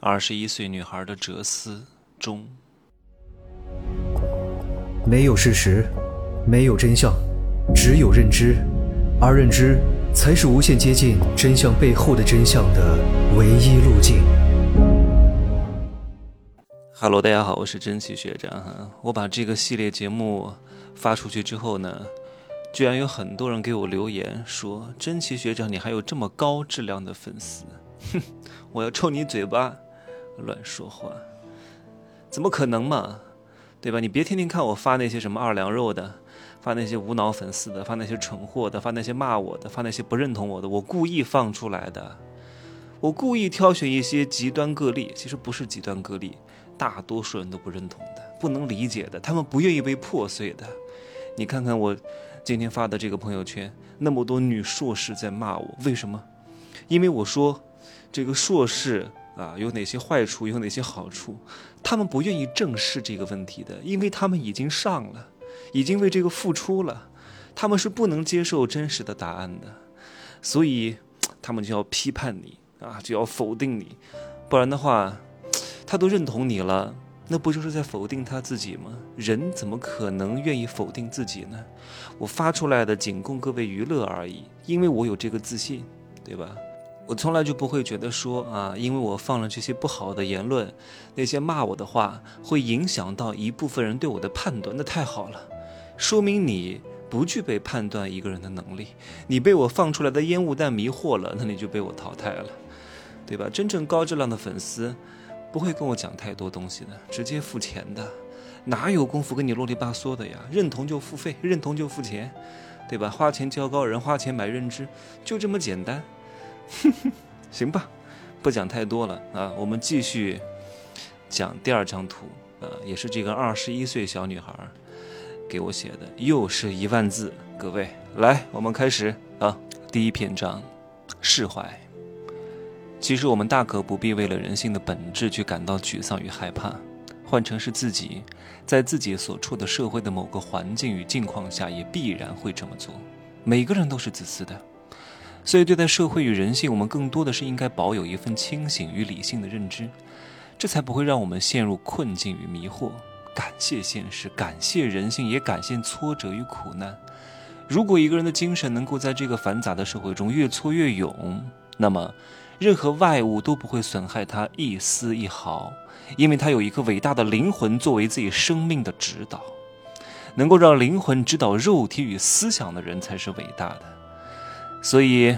二十一岁女孩的哲思中，没有事实，没有真相，只有认知，而认知才是无限接近真相背后的真相的唯一路径。Hello，大家好，我是真奇学长哈。我把这个系列节目发出去之后呢，居然有很多人给我留言说：“真奇学长，你还有这么高质量的粉丝？”哼，我要抽你嘴巴！乱说话，怎么可能嘛？对吧？你别天天看我发那些什么二两肉的，发那些无脑粉丝的，发那些蠢货的，发那些骂我的，发那些不认同我的，我故意放出来的。我故意挑选一些极端个例，其实不是极端个例，大多数人都不认同的，不能理解的，他们不愿意被破碎的。你看看我今天发的这个朋友圈，那么多女硕士在骂我，为什么？因为我说这个硕士。啊，有哪些坏处，有哪些好处？他们不愿意正视这个问题的，因为他们已经上了，已经为这个付出了，他们是不能接受真实的答案的，所以他们就要批判你啊，就要否定你，不然的话，他都认同你了，那不就是在否定他自己吗？人怎么可能愿意否定自己呢？我发出来的仅供各位娱乐而已，因为我有这个自信，对吧？我从来就不会觉得说啊，因为我放了这些不好的言论，那些骂我的话，会影响到一部分人对我的判断。那太好了，说明你不具备判断一个人的能力。你被我放出来的烟雾弹迷惑了，那你就被我淘汰了，对吧？真正高质量的粉丝，不会跟我讲太多东西的，直接付钱的，哪有功夫跟你啰里吧嗦的呀？认同就付费，认同就付钱，对吧？花钱交高人，花钱买认知，就这么简单。行吧，不讲太多了啊，我们继续讲第二张图啊，也是这个二十一岁小女孩给我写的，又是一万字。各位，来，我们开始啊，第一篇章，释怀。其实我们大可不必为了人性的本质去感到沮丧与害怕，换成是自己，在自己所处的社会的某个环境与境况下，也必然会这么做。每个人都是自私的。所以，对待社会与人性，我们更多的是应该保有一份清醒与理性的认知，这才不会让我们陷入困境与迷惑。感谢现实，感谢人性，也感谢挫折与苦难。如果一个人的精神能够在这个繁杂的社会中越挫越勇，那么任何外物都不会损害他一丝一毫，因为他有一个伟大的灵魂作为自己生命的指导。能够让灵魂指导肉体与思想的人，才是伟大的。所以，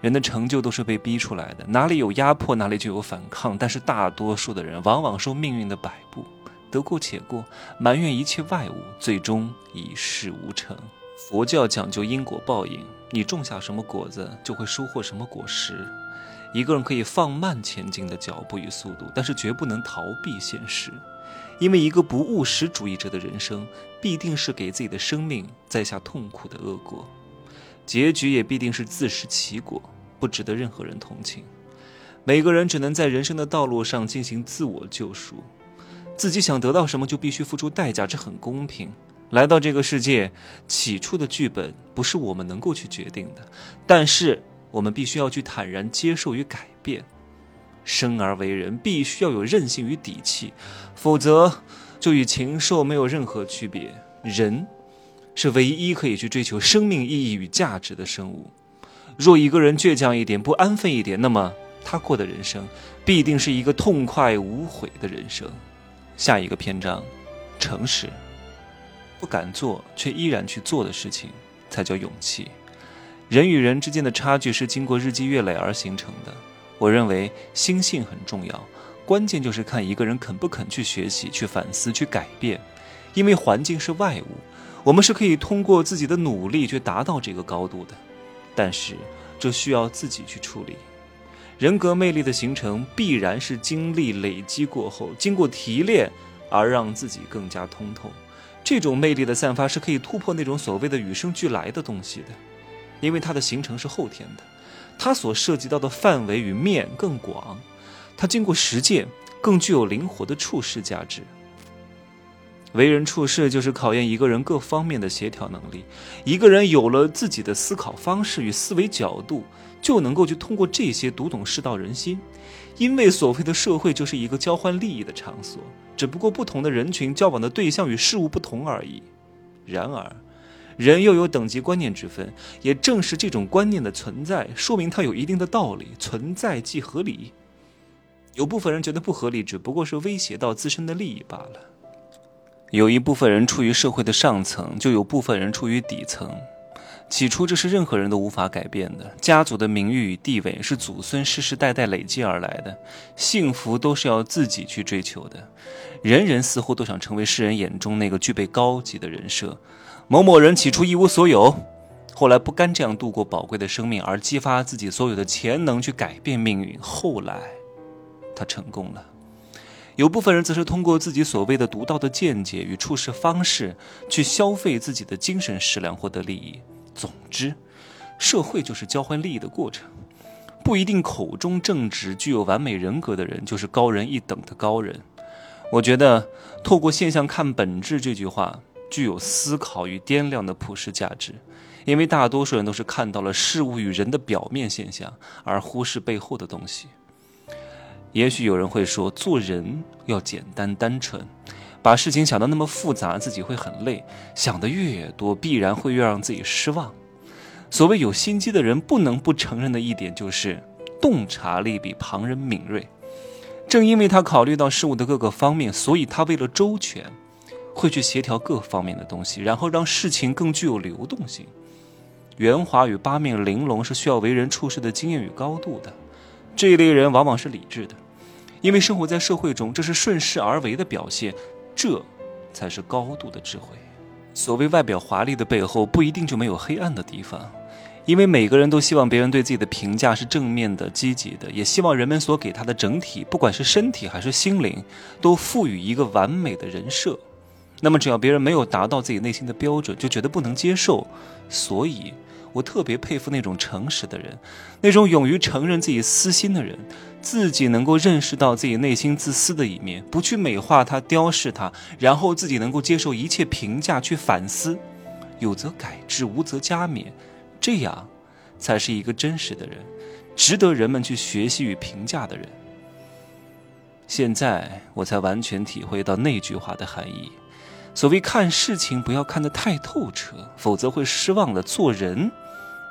人的成就都是被逼出来的。哪里有压迫，哪里就有反抗。但是大多数的人往往受命运的摆布，得过且过，埋怨一切外物，最终一事无成。佛教讲究因果报应，你种下什么果子，就会收获什么果实。一个人可以放慢前进的脚步与速度，但是绝不能逃避现实，因为一个不务实主义者的人生，必定是给自己的生命栽下痛苦的恶果。结局也必定是自食其果，不值得任何人同情。每个人只能在人生的道路上进行自我救赎，自己想得到什么就必须付出代价，这很公平。来到这个世界，起初的剧本不是我们能够去决定的，但是我们必须要去坦然接受与改变。生而为人，必须要有韧性与底气，否则就与禽兽没有任何区别。人。是唯一可以去追求生命意义与价值的生物。若一个人倔强一点、不安分一点，那么他过的人生必定是一个痛快无悔的人生。下一个篇章，诚实。不敢做却依然去做的事情，才叫勇气。人与人之间的差距是经过日积月累而形成的。我认为心性很重要，关键就是看一个人肯不肯去学习、去反思、去改变。因为环境是外物。我们是可以通过自己的努力去达到这个高度的，但是这需要自己去处理。人格魅力的形成必然是经历累积过后，经过提炼而让自己更加通透。这种魅力的散发是可以突破那种所谓的与生俱来的东西的，因为它的形成是后天的，它所涉及到的范围与面更广，它经过实践更具有灵活的处事价值。为人处事就是考验一个人各方面的协调能力。一个人有了自己的思考方式与思维角度，就能够去通过这些读懂世道人心。因为所谓的社会就是一个交换利益的场所，只不过不同的人群交往的对象与事物不同而已。然而，人又有等级观念之分，也正是这种观念的存在，说明它有一定的道理，存在即合理。有部分人觉得不合理，只不过是威胁到自身的利益罢了。有一部分人处于社会的上层，就有部分人处于底层。起初，这是任何人都无法改变的。家族的名誉与地位是祖孙世世代代累积而来的，幸福都是要自己去追求的。人人似乎都想成为世人眼中那个具备高级的人设。某某人起初一无所有，后来不甘这样度过宝贵的生命，而激发自己所有的潜能去改变命运。后来，他成功了。有部分人则是通过自己所谓的独到的见解与处事方式，去消费自己的精神食粮，获得利益。总之，社会就是交换利益的过程，不一定口中正直、具有完美人格的人就是高人一等的高人。我觉得“透过现象看本质”这句话具有思考与掂量的普世价值，因为大多数人都是看到了事物与人的表面现象，而忽视背后的东西。也许有人会说，做人要简单单纯。把事情想得那么复杂，自己会很累。想的越多，必然会越让自己失望。所谓有心机的人，不能不承认的一点就是，洞察力比旁人敏锐。正因为他考虑到事物的各个方面，所以他为了周全，会去协调各方面的东西，然后让事情更具有流动性。圆滑与八面玲珑是需要为人处事的经验与高度的。这一类人往往是理智的，因为生活在社会中，这是顺势而为的表现。这，才是高度的智慧。所谓外表华丽的背后，不一定就没有黑暗的地方。因为每个人都希望别人对自己的评价是正面的、积极的，也希望人们所给他的整体，不管是身体还是心灵，都赋予一个完美的人设。那么，只要别人没有达到自己内心的标准，就觉得不能接受。所以。我特别佩服那种诚实的人，那种勇于承认自己私心的人，自己能够认识到自己内心自私的一面，不去美化他、雕饰他，然后自己能够接受一切评价，去反思，有则改之，无则加勉，这样，才是一个真实的人，值得人们去学习与评价的人。现在我才完全体会到那句话的含义。所谓看事情不要看得太透彻，否则会失望的。做人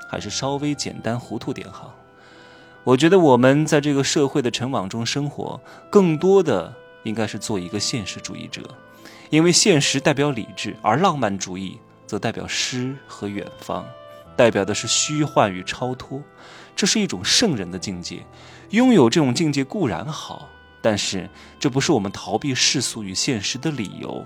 还是稍微简单糊涂点好。我觉得我们在这个社会的尘网中生活，更多的应该是做一个现实主义者，因为现实代表理智，而浪漫主义则代表诗和远方，代表的是虚幻与超脱。这是一种圣人的境界，拥有这种境界固然好，但是这不是我们逃避世俗与现实的理由。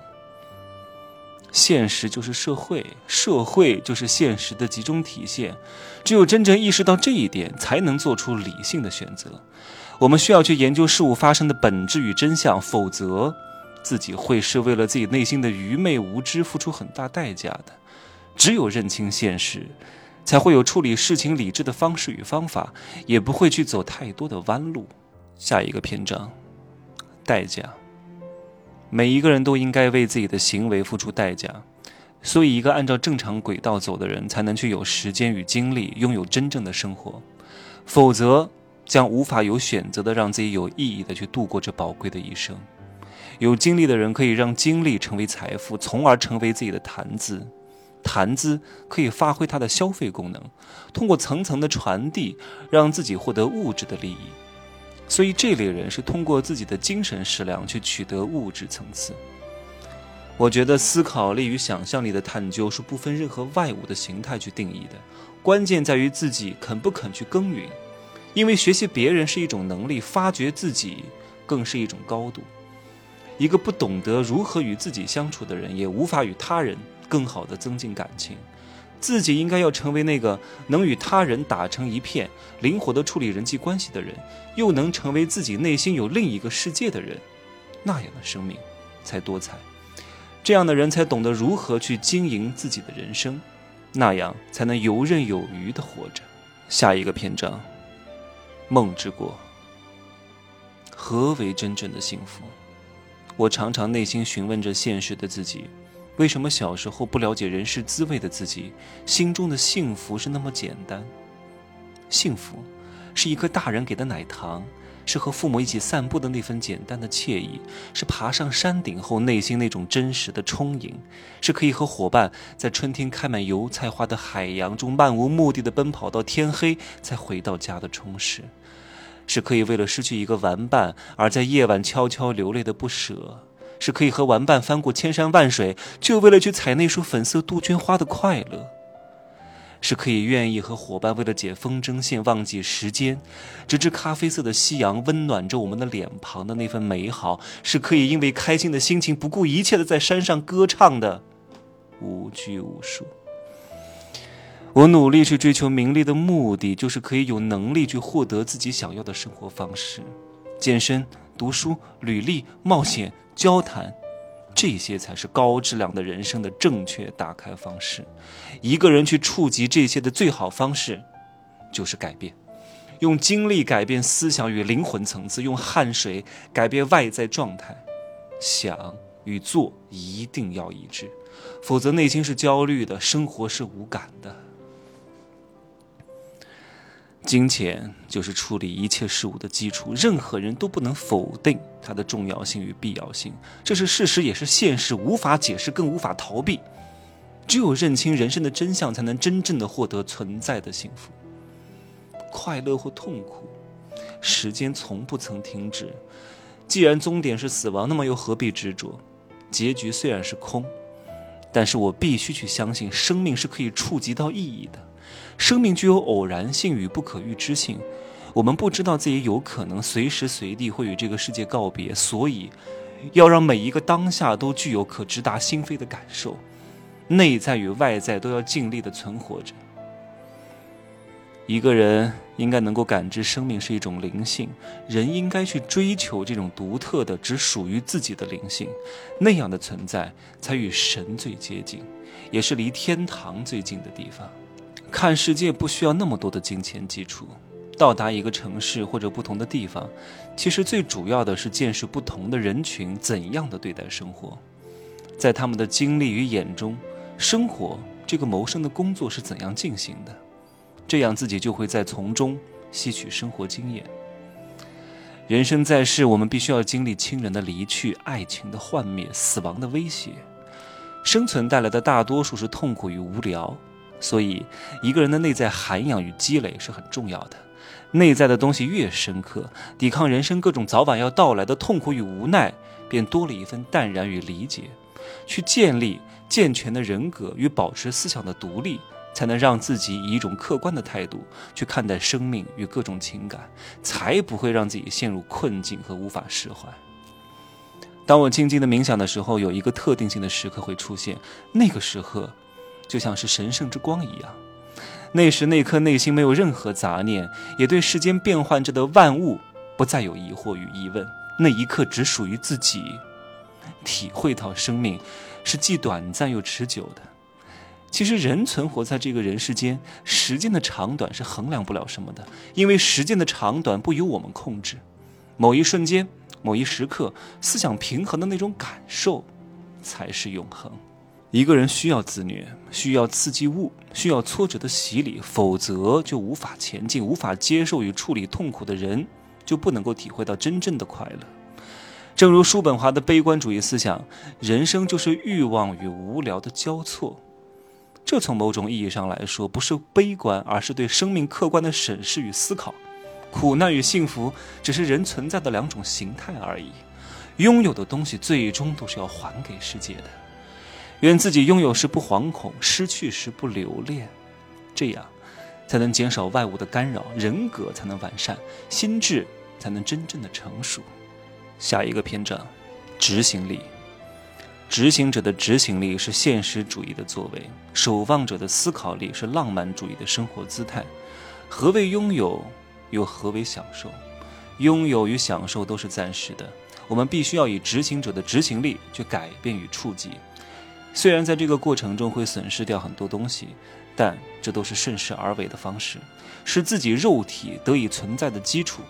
现实就是社会，社会就是现实的集中体现。只有真正意识到这一点，才能做出理性的选择。我们需要去研究事物发生的本质与真相，否则自己会是为了自己内心的愚昧无知付出很大代价的。只有认清现实，才会有处理事情理智的方式与方法，也不会去走太多的弯路。下一个篇章，代价。每一个人都应该为自己的行为付出代价，所以一个按照正常轨道走的人，才能去有时间与精力拥有真正的生活，否则将无法有选择的让自己有意义的去度过这宝贵的一生。有精力的人可以让精力成为财富，从而成为自己的谈资，谈资可以发挥它的消费功能，通过层层的传递，让自己获得物质的利益。所以这类人是通过自己的精神食粮去取得物质层次。我觉得思考力与想象力的探究是不分任何外物的形态去定义的，关键在于自己肯不肯去耕耘。因为学习别人是一种能力，发掘自己更是一种高度。一个不懂得如何与自己相处的人，也无法与他人更好的增进感情。自己应该要成为那个能与他人打成一片、灵活地处理人际关系的人，又能成为自己内心有另一个世界的人，那样的生命才多彩。这样的人才懂得如何去经营自己的人生，那样才能游刃有余地活着。下一个篇章，梦之国。何为真正的幸福？我常常内心询问着现实的自己。为什么小时候不了解人世滋味的自己，心中的幸福是那么简单？幸福，是一颗大人给的奶糖。是和父母一起散步的那份简单的惬意，是爬上山顶后内心那种真实的充盈，是可以和伙伴在春天开满油菜花的海洋中漫无目的的奔跑到天黑才回到家的充实，是可以为了失去一个玩伴而在夜晚悄悄流泪的不舍，是可以和玩伴翻过千山万水就为了去采那束粉色杜鹃花的快乐。是可以愿意和伙伴为了解风筝线忘记时间，直至咖啡色的夕阳温暖着我们的脸庞的那份美好，是可以因为开心的心情不顾一切的在山上歌唱的无拘无束。我努力去追求名利的目的，就是可以有能力去获得自己想要的生活方式：健身、读书、履历、冒险、交谈。这些才是高质量的人生的正确打开方式。一个人去触及这些的最好方式，就是改变，用精力改变思想与灵魂层次，用汗水改变外在状态。想与做一定要一致，否则内心是焦虑的，生活是无感的。金钱就是处理一切事物的基础，任何人都不能否定它的重要性与必要性，这是事实，也是现实，无法解释，更无法逃避。只有认清人生的真相，才能真正的获得存在的幸福、快乐或痛苦。时间从不曾停止，既然终点是死亡，那么又何必执着？结局虽然是空，但是我必须去相信，生命是可以触及到意义的。生命具有偶然性与不可预知性，我们不知道自己有可能随时随地会与这个世界告别，所以要让每一个当下都具有可直达心扉的感受，内在与外在都要尽力的存活着。一个人应该能够感知生命是一种灵性，人应该去追求这种独特的、只属于自己的灵性，那样的存在才与神最接近，也是离天堂最近的地方。看世界不需要那么多的金钱基础，到达一个城市或者不同的地方，其实最主要的是见识不同的人群怎样的对待生活，在他们的经历与眼中，生活这个谋生的工作是怎样进行的，这样自己就会在从中吸取生活经验。人生在世，我们必须要经历亲人的离去、爱情的幻灭、死亡的威胁，生存带来的大多数是痛苦与无聊。所以，一个人的内在涵养与积累是很重要的。内在的东西越深刻，抵抗人生各种早晚要到来的痛苦与无奈，便多了一份淡然与理解。去建立健全的人格与保持思想的独立，才能让自己以一种客观的态度去看待生命与各种情感，才不会让自己陷入困境和无法释怀。当我静静的冥想的时候，有一个特定性的时刻会出现，那个时刻。就像是神圣之光一样，那时那颗内心没有任何杂念，也对世间变幻着的万物不再有疑惑与疑问。那一刻只属于自己，体会到生命是既短暂又持久的。其实人存活在这个人世间，时间的长短是衡量不了什么的，因为时间的长短不由我们控制。某一瞬间，某一时刻，思想平衡的那种感受，才是永恒。一个人需要自虐，需要刺激物，需要挫折的洗礼，否则就无法前进，无法接受与处理痛苦的人，就不能够体会到真正的快乐。正如叔本华的悲观主义思想，人生就是欲望与无聊的交错。这从某种意义上来说，不是悲观，而是对生命客观的审视与思考。苦难与幸福只是人存在的两种形态而已，拥有的东西最终都是要还给世界的。愿自己拥有时不惶恐，失去时不留恋，这样才能减少外物的干扰，人格才能完善，心智才能真正的成熟。下一个篇章，执行力。执行者的执行力是现实主义的作为，守望者的思考力是浪漫主义的生活姿态。何为拥有？又何为享受？拥有与享受都是暂时的，我们必须要以执行者的执行力去改变与触及。虽然在这个过程中会损失掉很多东西，但这都是顺势而为的方式，是自己肉体得以存在的基础。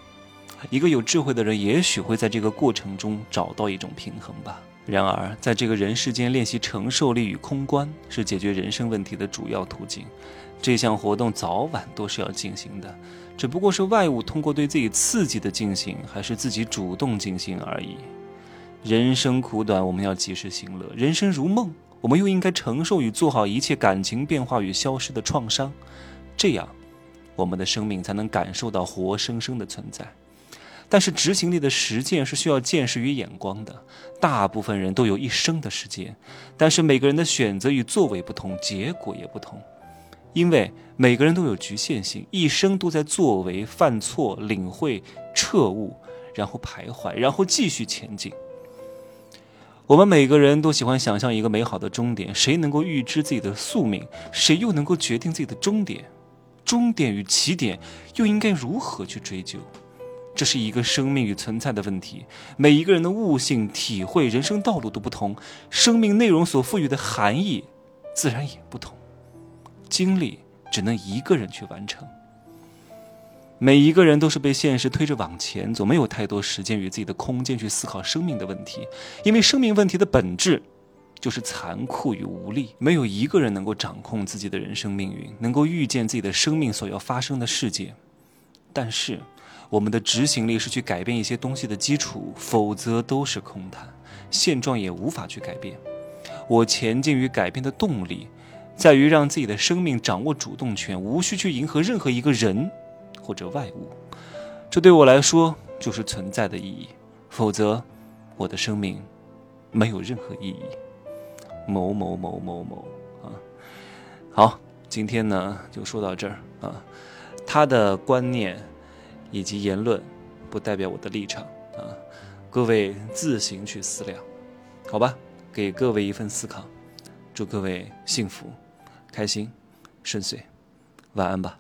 一个有智慧的人，也许会在这个过程中找到一种平衡吧。然而，在这个人世间练习承受力与空观，是解决人生问题的主要途径。这项活动早晚都是要进行的，只不过是外物通过对自己刺激的进行，还是自己主动进行而已。人生苦短，我们要及时行乐；人生如梦，我们又应该承受与做好一切感情变化与消失的创伤，这样，我们的生命才能感受到活生生的存在。但是执行力的实践是需要见识与眼光的。大部分人都有一生的时间，但是每个人的选择与作为不同，结果也不同。因为每个人都有局限性，一生都在作为、犯错、领会、彻悟，然后徘徊，然后继续前进。我们每个人都喜欢想象一个美好的终点，谁能够预知自己的宿命？谁又能够决定自己的终点？终点与起点又应该如何去追究？这是一个生命与存在的问题。每一个人的悟性、体会、人生道路都不同，生命内容所赋予的含义自然也不同。经历只能一个人去完成。每一个人都是被现实推着往前走，没有太多时间与自己的空间去思考生命的问题，因为生命问题的本质就是残酷与无力。没有一个人能够掌控自己的人生命运，能够预见自己的生命所要发生的事件。但是，我们的执行力是去改变一些东西的基础，否则都是空谈，现状也无法去改变。我前进与改变的动力，在于让自己的生命掌握主动权，无需去迎合任何一个人或者外物。这对我来说就是存在的意义，否则，我的生命没有任何意义。某某某某某啊，好，今天呢就说到这儿啊。他的观念以及言论，不代表我的立场啊，各位自行去思量，好吧？给各位一份思考，祝各位幸福、开心、顺遂，晚安吧。